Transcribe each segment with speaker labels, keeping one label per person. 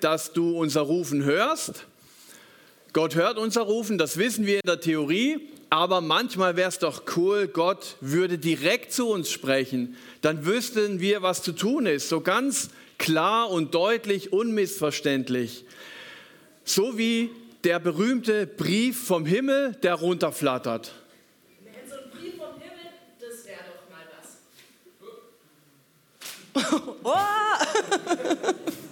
Speaker 1: dass du unser Rufen hörst. Gott hört unser Rufen, das wissen wir in der Theorie, aber manchmal wäre es doch cool, Gott würde direkt zu uns sprechen. Dann wüssten wir, was zu tun ist, so ganz klar und deutlich, unmissverständlich. So wie der berühmte Brief vom Himmel, der runterflattert.
Speaker 2: So ein Brief vom Himmel, das wäre doch mal was.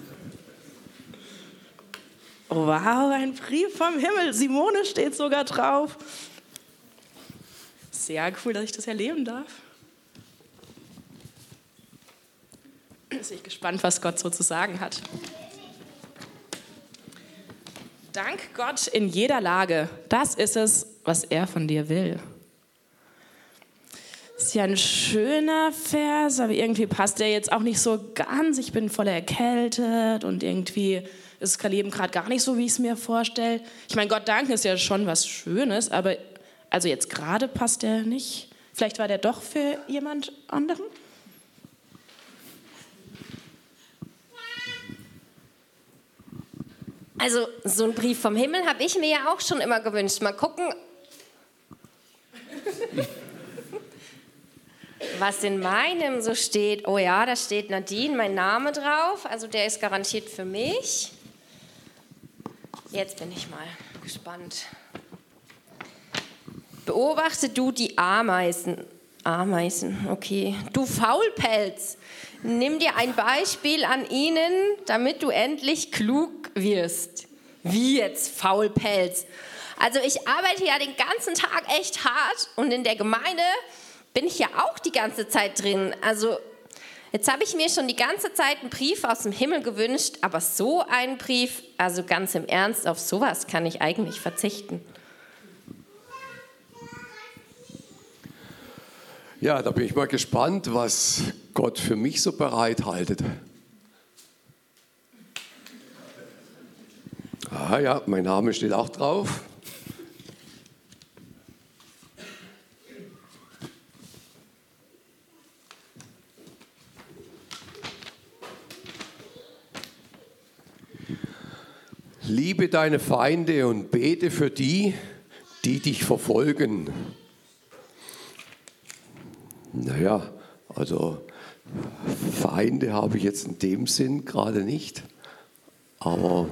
Speaker 2: Wow, ein Brief vom Himmel. Simone steht sogar drauf. Sehr cool, dass ich das erleben darf. Bin ich gespannt, was Gott so zu sagen hat. Dank Gott in jeder Lage. Das ist es, was er von dir will. Ist ja ein schöner Vers, aber irgendwie passt der jetzt auch nicht so ganz. Ich bin voll erkältet und irgendwie ist das Leben gerade gar nicht so, wie ich es mir vorstelle. Ich meine, Gott danken ist ja schon was Schönes, aber also jetzt gerade passt der nicht. Vielleicht war der doch für jemand anderen?
Speaker 3: Also so ein Brief vom Himmel habe ich mir ja auch schon immer gewünscht. Mal gucken, was in meinem so steht. Oh ja, da steht Nadine, mein Name drauf. Also der ist garantiert für mich. Jetzt bin ich mal gespannt. Beobachte du die Ameisen. Ameisen, okay. Du Faulpelz, nimm dir ein Beispiel an ihnen, damit du endlich klug wirst. Wie jetzt Faulpelz? Also ich arbeite ja den ganzen Tag echt hart und in der Gemeinde bin ich ja auch die ganze Zeit drin. Also Jetzt habe ich mir schon die ganze Zeit einen Brief aus dem Himmel gewünscht, aber so einen Brief, also ganz im Ernst, auf sowas kann ich eigentlich verzichten.
Speaker 4: Ja, da bin ich mal gespannt, was Gott für mich so bereithaltet. Ah ja, mein Name steht auch drauf. Liebe deine Feinde und bete für die, die dich verfolgen. Naja, also Feinde habe ich jetzt in dem Sinn gerade nicht, aber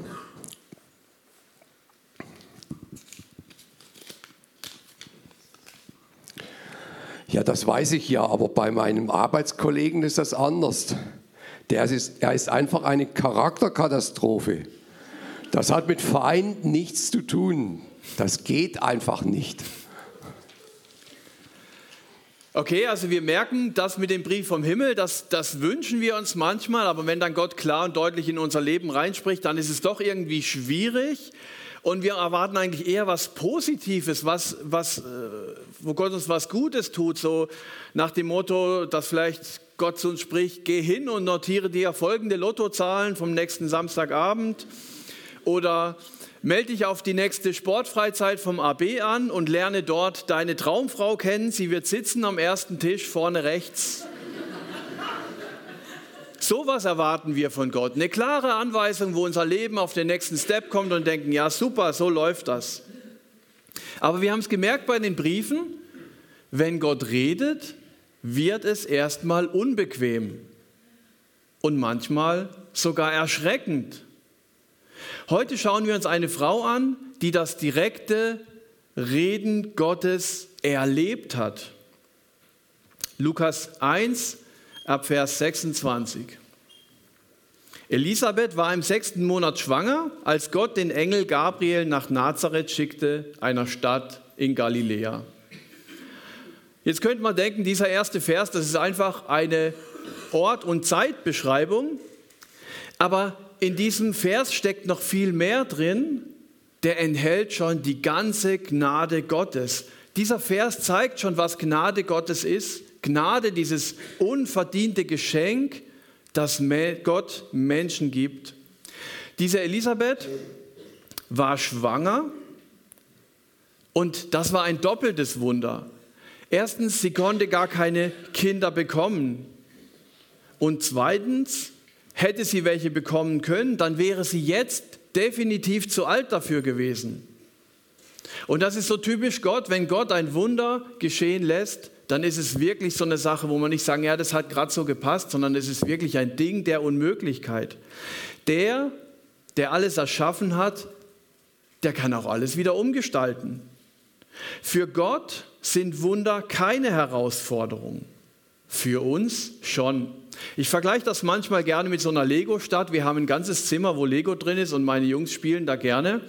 Speaker 4: ja, das weiß ich ja, aber bei meinem Arbeitskollegen ist das anders. Der ist, er ist einfach eine Charakterkatastrophe. Das hat mit Feind nichts zu tun. Das geht einfach nicht.
Speaker 1: Okay, also wir merken, das mit dem Brief vom Himmel, das, das wünschen wir uns manchmal, aber wenn dann Gott klar und deutlich in unser Leben reinspricht, dann ist es doch irgendwie schwierig und wir erwarten eigentlich eher was Positives, was, was, äh, wo Gott uns was Gutes tut, so nach dem Motto, dass vielleicht Gott zu uns spricht, geh hin und notiere dir folgende Lottozahlen vom nächsten Samstagabend oder melde dich auf die nächste Sportfreizeit vom AB an und lerne dort deine Traumfrau kennen. Sie wird sitzen am ersten Tisch vorne rechts. Sowas erwarten wir von Gott. Eine klare Anweisung, wo unser Leben auf den nächsten Step kommt und denken, ja super, so läuft das. Aber wir haben es gemerkt bei den Briefen, wenn Gott redet, wird es erstmal unbequem und manchmal sogar erschreckend. Heute schauen wir uns eine Frau an, die das direkte Reden Gottes erlebt hat. Lukas 1 ab Vers 26. Elisabeth war im sechsten Monat schwanger, als Gott den Engel Gabriel nach Nazareth schickte, einer Stadt in Galiläa. Jetzt könnte man denken, dieser erste Vers, das ist einfach eine Ort- und Zeitbeschreibung, aber in diesem Vers steckt noch viel mehr drin. Der enthält schon die ganze Gnade Gottes. Dieser Vers zeigt schon, was Gnade Gottes ist. Gnade, dieses unverdiente Geschenk, das Gott Menschen gibt. Diese Elisabeth war schwanger und das war ein doppeltes Wunder. Erstens, sie konnte gar keine Kinder bekommen. Und zweitens, hätte sie welche bekommen können, dann wäre sie jetzt definitiv zu alt dafür gewesen. Und das ist so typisch Gott, wenn Gott ein Wunder geschehen lässt, dann ist es wirklich so eine Sache, wo man nicht sagen, ja, das hat gerade so gepasst, sondern es ist wirklich ein Ding der Unmöglichkeit. Der, der alles erschaffen hat, der kann auch alles wieder umgestalten. Für Gott sind Wunder keine Herausforderung. Für uns schon. Ich vergleiche das manchmal gerne mit so einer Lego-Stadt. Wir haben ein ganzes Zimmer, wo Lego drin ist und meine Jungs spielen da gerne.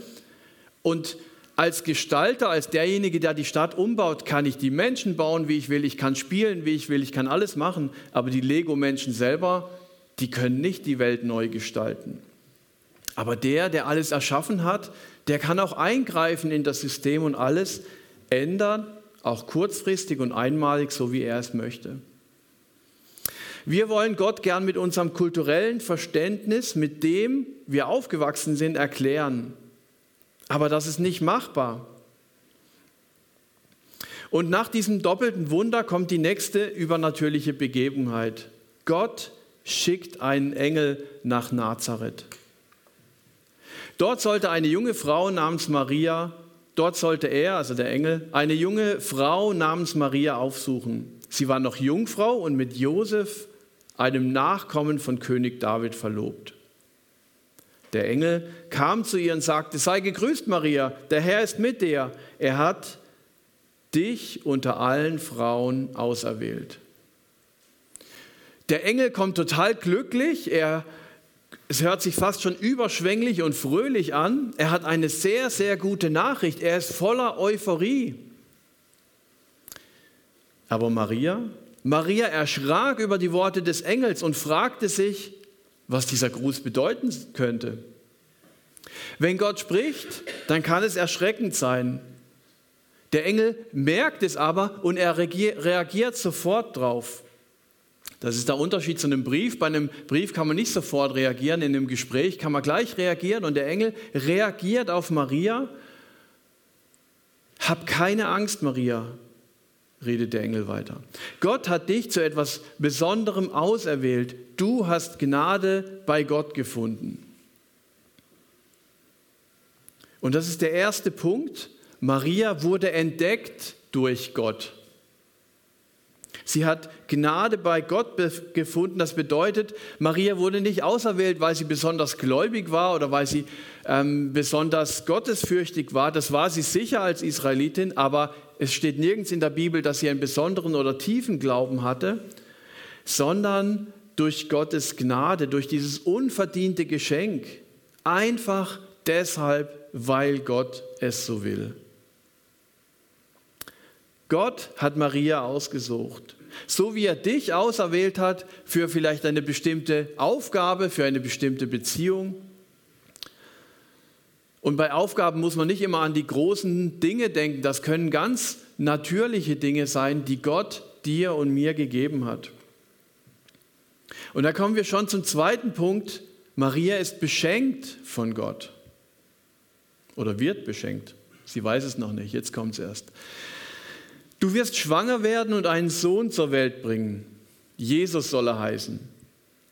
Speaker 1: Und als Gestalter, als derjenige, der die Stadt umbaut, kann ich die Menschen bauen, wie ich will, ich kann spielen, wie ich will, ich kann alles machen, aber die Lego-Menschen selber, die können nicht die Welt neu gestalten. Aber der, der alles erschaffen hat, der kann auch eingreifen in das System und alles ändern, auch kurzfristig und einmalig, so wie er es möchte. Wir wollen Gott gern mit unserem kulturellen Verständnis, mit dem wir aufgewachsen sind, erklären. Aber das ist nicht machbar. Und nach diesem doppelten Wunder kommt die nächste übernatürliche Begebenheit. Gott schickt einen Engel nach Nazareth. Dort sollte eine junge Frau namens Maria, dort sollte er, also der Engel, eine junge Frau namens Maria aufsuchen. Sie war noch Jungfrau und mit Josef, einem Nachkommen von König David, verlobt. Der Engel kam zu ihr und sagte, sei gegrüßt Maria, der Herr ist mit dir. Er hat dich unter allen Frauen auserwählt. Der Engel kommt total glücklich, er, es hört sich fast schon überschwänglich und fröhlich an. Er hat eine sehr, sehr gute Nachricht, er ist voller Euphorie. Aber Maria, Maria erschrak über die Worte des Engels und fragte sich, was dieser Gruß bedeuten könnte. Wenn Gott spricht, dann kann es erschreckend sein. Der Engel merkt es aber und er reagiert sofort drauf. Das ist der Unterschied zu einem Brief. Bei einem Brief kann man nicht sofort reagieren, in einem Gespräch kann man gleich reagieren und der Engel reagiert auf Maria. Hab keine Angst, Maria, redet der Engel weiter. Gott hat dich zu etwas Besonderem auserwählt. Du hast Gnade bei Gott gefunden. Und das ist der erste Punkt. Maria wurde entdeckt durch Gott. Sie hat Gnade bei Gott gefunden. Das bedeutet, Maria wurde nicht auserwählt, weil sie besonders gläubig war oder weil sie ähm, besonders gottesfürchtig war. Das war sie sicher als Israelitin, aber es steht nirgends in der Bibel, dass sie einen besonderen oder tiefen Glauben hatte, sondern durch Gottes Gnade, durch dieses unverdiente Geschenk, einfach deshalb, weil Gott es so will. Gott hat Maria ausgesucht. So wie er dich auserwählt hat für vielleicht eine bestimmte Aufgabe, für eine bestimmte Beziehung. Und bei Aufgaben muss man nicht immer an die großen Dinge denken. Das können ganz natürliche Dinge sein, die Gott dir und mir gegeben hat. Und da kommen wir schon zum zweiten Punkt. Maria ist beschenkt von Gott oder wird beschenkt. Sie weiß es noch nicht, jetzt kommt es erst. Du wirst schwanger werden und einen Sohn zur Welt bringen. Jesus soll er heißen.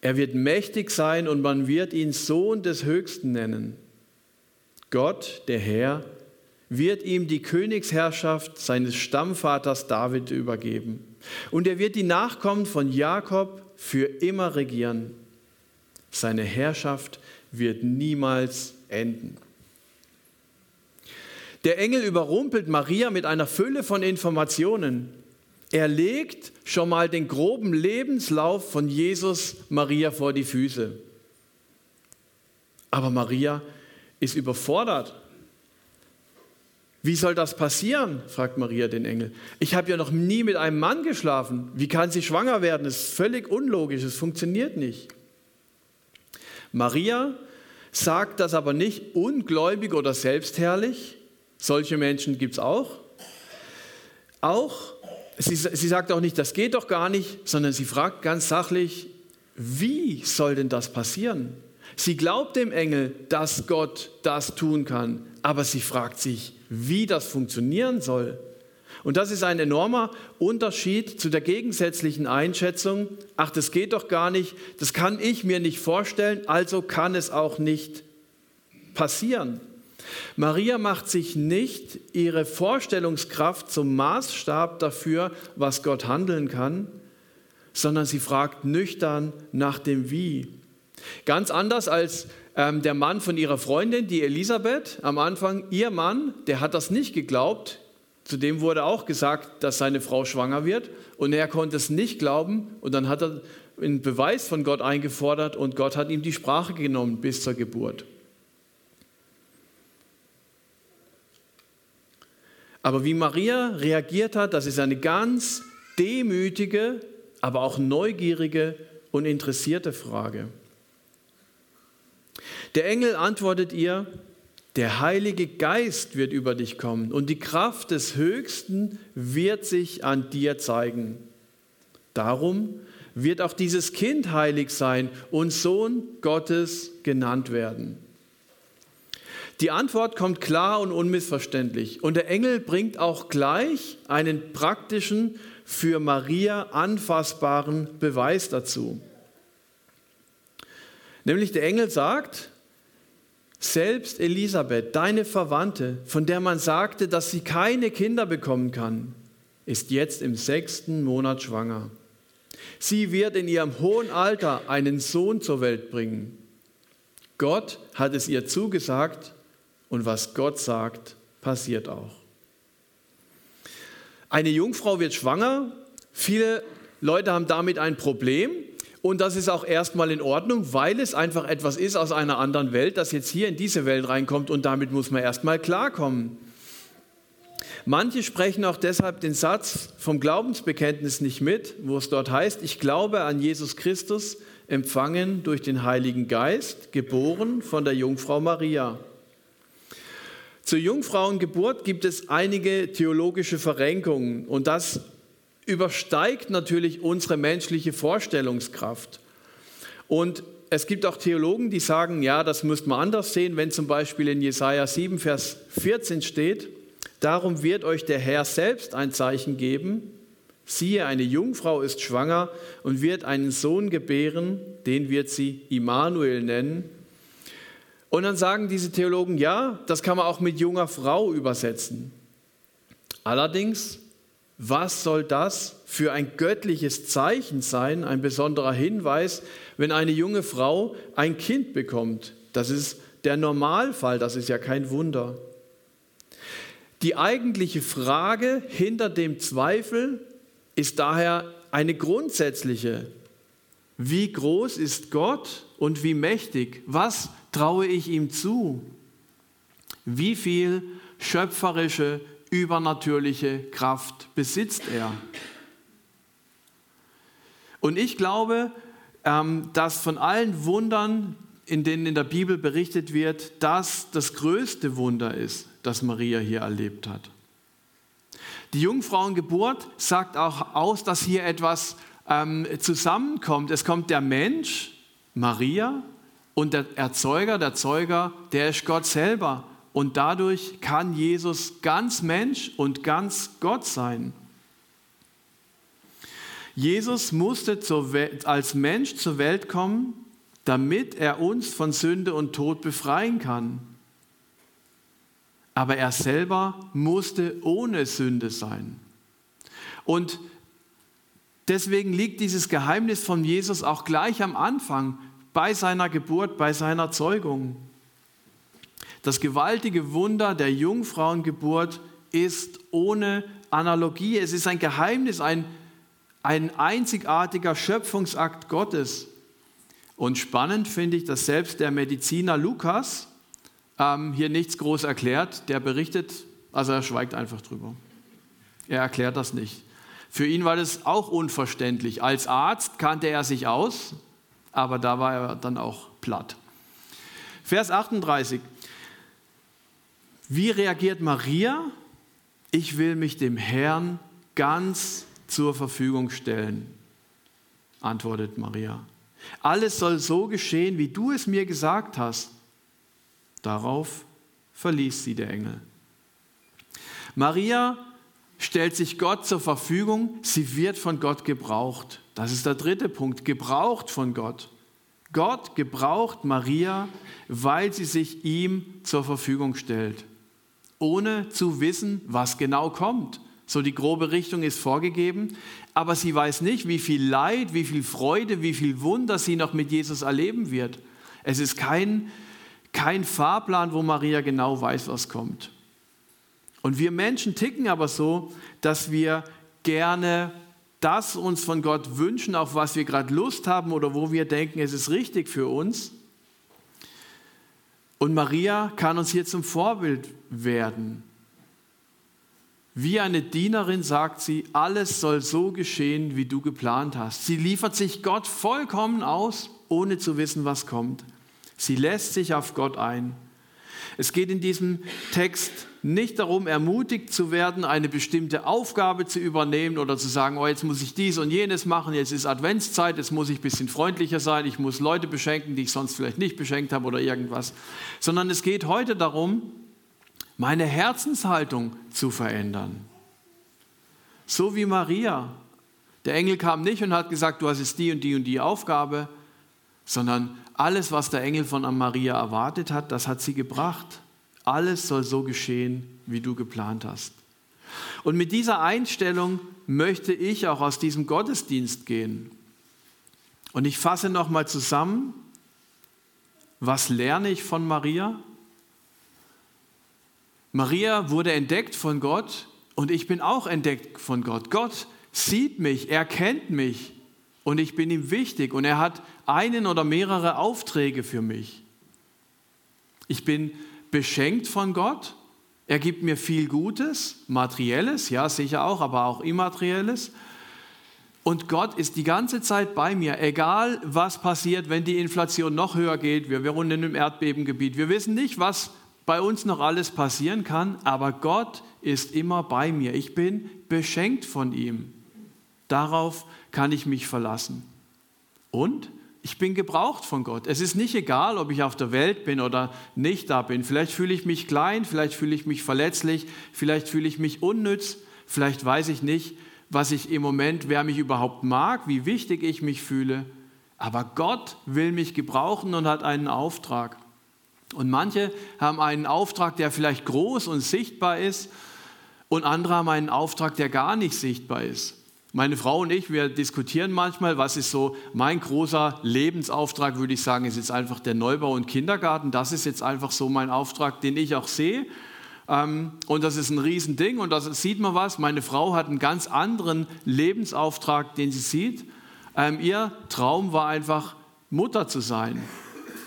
Speaker 1: Er wird mächtig sein und man wird ihn Sohn des Höchsten nennen. Gott, der Herr, wird ihm die Königsherrschaft seines Stammvaters David übergeben. Und er wird die Nachkommen von Jakob für immer regieren. Seine Herrschaft wird niemals enden. Der Engel überrumpelt Maria mit einer Fülle von Informationen. Er legt schon mal den groben Lebenslauf von Jesus Maria vor die Füße. Aber Maria ist überfordert. Wie soll das passieren? fragt Maria den Engel. Ich habe ja noch nie mit einem Mann geschlafen. Wie kann sie schwanger werden? Das ist völlig unlogisch, es funktioniert nicht. Maria sagt das aber nicht ungläubig oder selbstherrlich, solche Menschen gibt es auch. Auch, sie, sie sagt auch nicht, das geht doch gar nicht, sondern sie fragt ganz sachlich, wie soll denn das passieren? Sie glaubt dem Engel, dass Gott das tun kann, aber sie fragt sich, wie das funktionieren soll. Und das ist ein enormer Unterschied zu der gegensätzlichen Einschätzung, ach, das geht doch gar nicht, das kann ich mir nicht vorstellen, also kann es auch nicht passieren. Maria macht sich nicht ihre Vorstellungskraft zum Maßstab dafür, was Gott handeln kann, sondern sie fragt nüchtern nach dem Wie. Ganz anders als ähm, der Mann von ihrer Freundin, die Elisabeth, am Anfang, ihr Mann, der hat das nicht geglaubt. Zudem wurde auch gesagt, dass seine Frau schwanger wird und er konnte es nicht glauben und dann hat er einen Beweis von Gott eingefordert und Gott hat ihm die Sprache genommen bis zur Geburt. Aber wie Maria reagiert hat, das ist eine ganz demütige, aber auch neugierige und interessierte Frage. Der Engel antwortet ihr, der Heilige Geist wird über dich kommen und die Kraft des Höchsten wird sich an dir zeigen. Darum wird auch dieses Kind heilig sein und Sohn Gottes genannt werden. Die Antwort kommt klar und unmissverständlich. Und der Engel bringt auch gleich einen praktischen, für Maria anfassbaren Beweis dazu. Nämlich der Engel sagt, selbst Elisabeth, deine Verwandte, von der man sagte, dass sie keine Kinder bekommen kann, ist jetzt im sechsten Monat schwanger. Sie wird in ihrem hohen Alter einen Sohn zur Welt bringen. Gott hat es ihr zugesagt und was Gott sagt, passiert auch. Eine Jungfrau wird schwanger. Viele Leute haben damit ein Problem. Und das ist auch erstmal in Ordnung, weil es einfach etwas ist aus einer anderen Welt, das jetzt hier in diese Welt reinkommt und damit muss man erstmal klarkommen. Manche sprechen auch deshalb den Satz vom Glaubensbekenntnis nicht mit, wo es dort heißt, ich glaube an Jesus Christus, empfangen durch den Heiligen Geist, geboren von der Jungfrau Maria. Zur Jungfrauengeburt gibt es einige theologische Verrenkungen und das übersteigt natürlich unsere menschliche Vorstellungskraft. Und es gibt auch Theologen, die sagen, ja, das müsste man anders sehen, wenn zum Beispiel in Jesaja 7, Vers 14 steht, darum wird euch der Herr selbst ein Zeichen geben. Siehe, eine Jungfrau ist schwanger und wird einen Sohn gebären, den wird sie Immanuel nennen. Und dann sagen diese Theologen, ja, das kann man auch mit junger Frau übersetzen. Allerdings, was soll das für ein göttliches Zeichen sein, ein besonderer Hinweis, wenn eine junge Frau ein Kind bekommt? Das ist der Normalfall, das ist ja kein Wunder. Die eigentliche Frage hinter dem Zweifel ist daher eine grundsätzliche. Wie groß ist Gott und wie mächtig? Was traue ich ihm zu? Wie viel schöpferische, übernatürliche Kraft besitzt er? Und ich glaube, ähm, dass von allen Wundern, in denen in der Bibel berichtet wird, das das größte Wunder ist, das Maria hier erlebt hat. Die Jungfrauengeburt sagt auch aus, dass hier etwas ähm, zusammenkommt. Es kommt der Mensch, Maria, und der Erzeuger, der Zeuger, der ist Gott selber. Und dadurch kann Jesus ganz Mensch und ganz Gott sein. Jesus musste als Mensch zur Welt kommen, damit er uns von Sünde und Tod befreien kann. Aber er selber musste ohne Sünde sein. Und deswegen liegt dieses Geheimnis von Jesus auch gleich am Anfang bei seiner Geburt, bei seiner Zeugung. Das gewaltige Wunder der Jungfrauengeburt ist ohne Analogie. Es ist ein Geheimnis, ein, ein einzigartiger Schöpfungsakt Gottes. Und spannend finde ich, dass selbst der Mediziner Lukas ähm, hier nichts groß erklärt. Der berichtet, also er schweigt einfach drüber. Er erklärt das nicht. Für ihn war das auch unverständlich. Als Arzt kannte er sich aus, aber da war er dann auch platt. Vers 38. Wie reagiert Maria? Ich will mich dem Herrn ganz zur Verfügung stellen, antwortet Maria. Alles soll so geschehen, wie du es mir gesagt hast. Darauf verließ sie der Engel. Maria stellt sich Gott zur Verfügung, sie wird von Gott gebraucht. Das ist der dritte Punkt, gebraucht von Gott. Gott gebraucht Maria, weil sie sich ihm zur Verfügung stellt, ohne zu wissen, was genau kommt. So die grobe Richtung ist vorgegeben, aber sie weiß nicht, wie viel Leid, wie viel Freude, wie viel Wunder sie noch mit Jesus erleben wird. Es ist kein, kein Fahrplan, wo Maria genau weiß, was kommt. Und wir Menschen ticken aber so, dass wir gerne das uns von Gott wünschen, auf was wir gerade Lust haben oder wo wir denken, es ist richtig für uns. Und Maria kann uns hier zum Vorbild werden. Wie eine Dienerin sagt sie, alles soll so geschehen, wie du geplant hast. Sie liefert sich Gott vollkommen aus, ohne zu wissen, was kommt. Sie lässt sich auf Gott ein. Es geht in diesem Text nicht darum, ermutigt zu werden, eine bestimmte Aufgabe zu übernehmen oder zu sagen, oh, jetzt muss ich dies und jenes machen, jetzt ist Adventszeit, jetzt muss ich ein bisschen freundlicher sein, ich muss Leute beschenken, die ich sonst vielleicht nicht beschenkt habe oder irgendwas, sondern es geht heute darum, meine Herzenshaltung zu verändern. So wie Maria. Der Engel kam nicht und hat gesagt, du hast jetzt die und die und die Aufgabe, sondern alles, was der Engel von Maria erwartet hat, das hat sie gebracht. Alles soll so geschehen, wie du geplant hast. Und mit dieser Einstellung möchte ich auch aus diesem Gottesdienst gehen. Und ich fasse nochmal zusammen, was lerne ich von Maria? Maria wurde entdeckt von Gott und ich bin auch entdeckt von Gott. Gott sieht mich, er kennt mich und ich bin ihm wichtig und er hat einen oder mehrere Aufträge für mich. Ich bin beschenkt von Gott. Er gibt mir viel Gutes, materielles, ja sicher auch, aber auch immaterielles. Und Gott ist die ganze Zeit bei mir, egal was passiert, wenn die Inflation noch höher geht. Wir, wohnen in einem Erdbebengebiet. Wir wissen nicht, was bei uns noch alles passieren kann, aber Gott ist immer bei mir. Ich bin beschenkt von ihm. Darauf kann ich mich verlassen. Und ich bin gebraucht von Gott. Es ist nicht egal, ob ich auf der Welt bin oder nicht da bin. Vielleicht fühle ich mich klein, vielleicht fühle ich mich verletzlich, vielleicht fühle ich mich unnütz, vielleicht weiß ich nicht, was ich im Moment, wer mich überhaupt mag, wie wichtig ich mich fühle. Aber Gott will mich gebrauchen und hat einen Auftrag. Und manche haben einen Auftrag, der vielleicht groß und sichtbar ist, und andere haben einen Auftrag, der gar nicht sichtbar ist. Meine Frau und ich, wir diskutieren manchmal, was ist so mein großer Lebensauftrag, würde ich sagen, ist jetzt einfach der Neubau und Kindergarten. Das ist jetzt einfach so mein Auftrag, den ich auch sehe. Ähm, und das ist ein Riesending und da sieht man was. Meine Frau hat einen ganz anderen Lebensauftrag, den sie sieht. Ähm, ihr Traum war einfach, Mutter zu sein.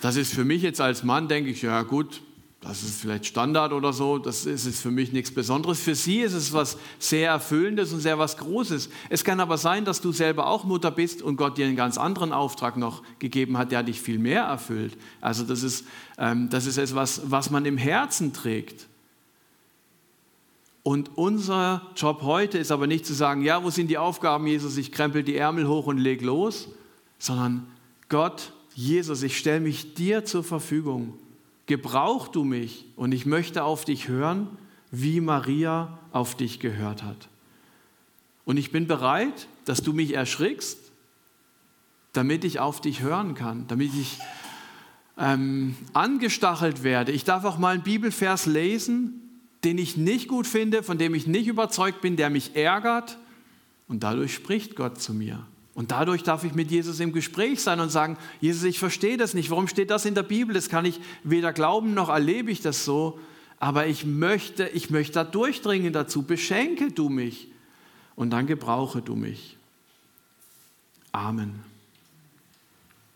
Speaker 1: Das ist für mich jetzt als Mann, denke ich, ja gut, das ist vielleicht Standard oder so, das ist für mich nichts Besonderes. Für sie ist es was sehr Erfüllendes und sehr was Großes. Es kann aber sein, dass du selber auch Mutter bist und Gott dir einen ganz anderen Auftrag noch gegeben hat, der dich viel mehr erfüllt. Also das ist, ähm, das ist etwas, was man im Herzen trägt. Und unser Job heute ist aber nicht zu sagen, ja, wo sind die Aufgaben, Jesus, ich krempel die Ärmel hoch und leg los, sondern Gott Jesus, ich stelle mich dir zur Verfügung. Gebrauch du mich und ich möchte auf dich hören, wie Maria auf dich gehört hat. Und ich bin bereit, dass du mich erschrickst, damit ich auf dich hören kann, damit ich ähm, angestachelt werde. Ich darf auch mal einen Bibelvers lesen, den ich nicht gut finde, von dem ich nicht überzeugt bin, der mich ärgert. Und dadurch spricht Gott zu mir. Und dadurch darf ich mit Jesus im Gespräch sein und sagen, Jesus, ich verstehe das nicht. Warum steht das in der Bibel? Das kann ich weder glauben noch erlebe ich das so. Aber ich möchte, ich möchte da durchdringen dazu. Beschenke du mich und dann gebrauche du mich. Amen.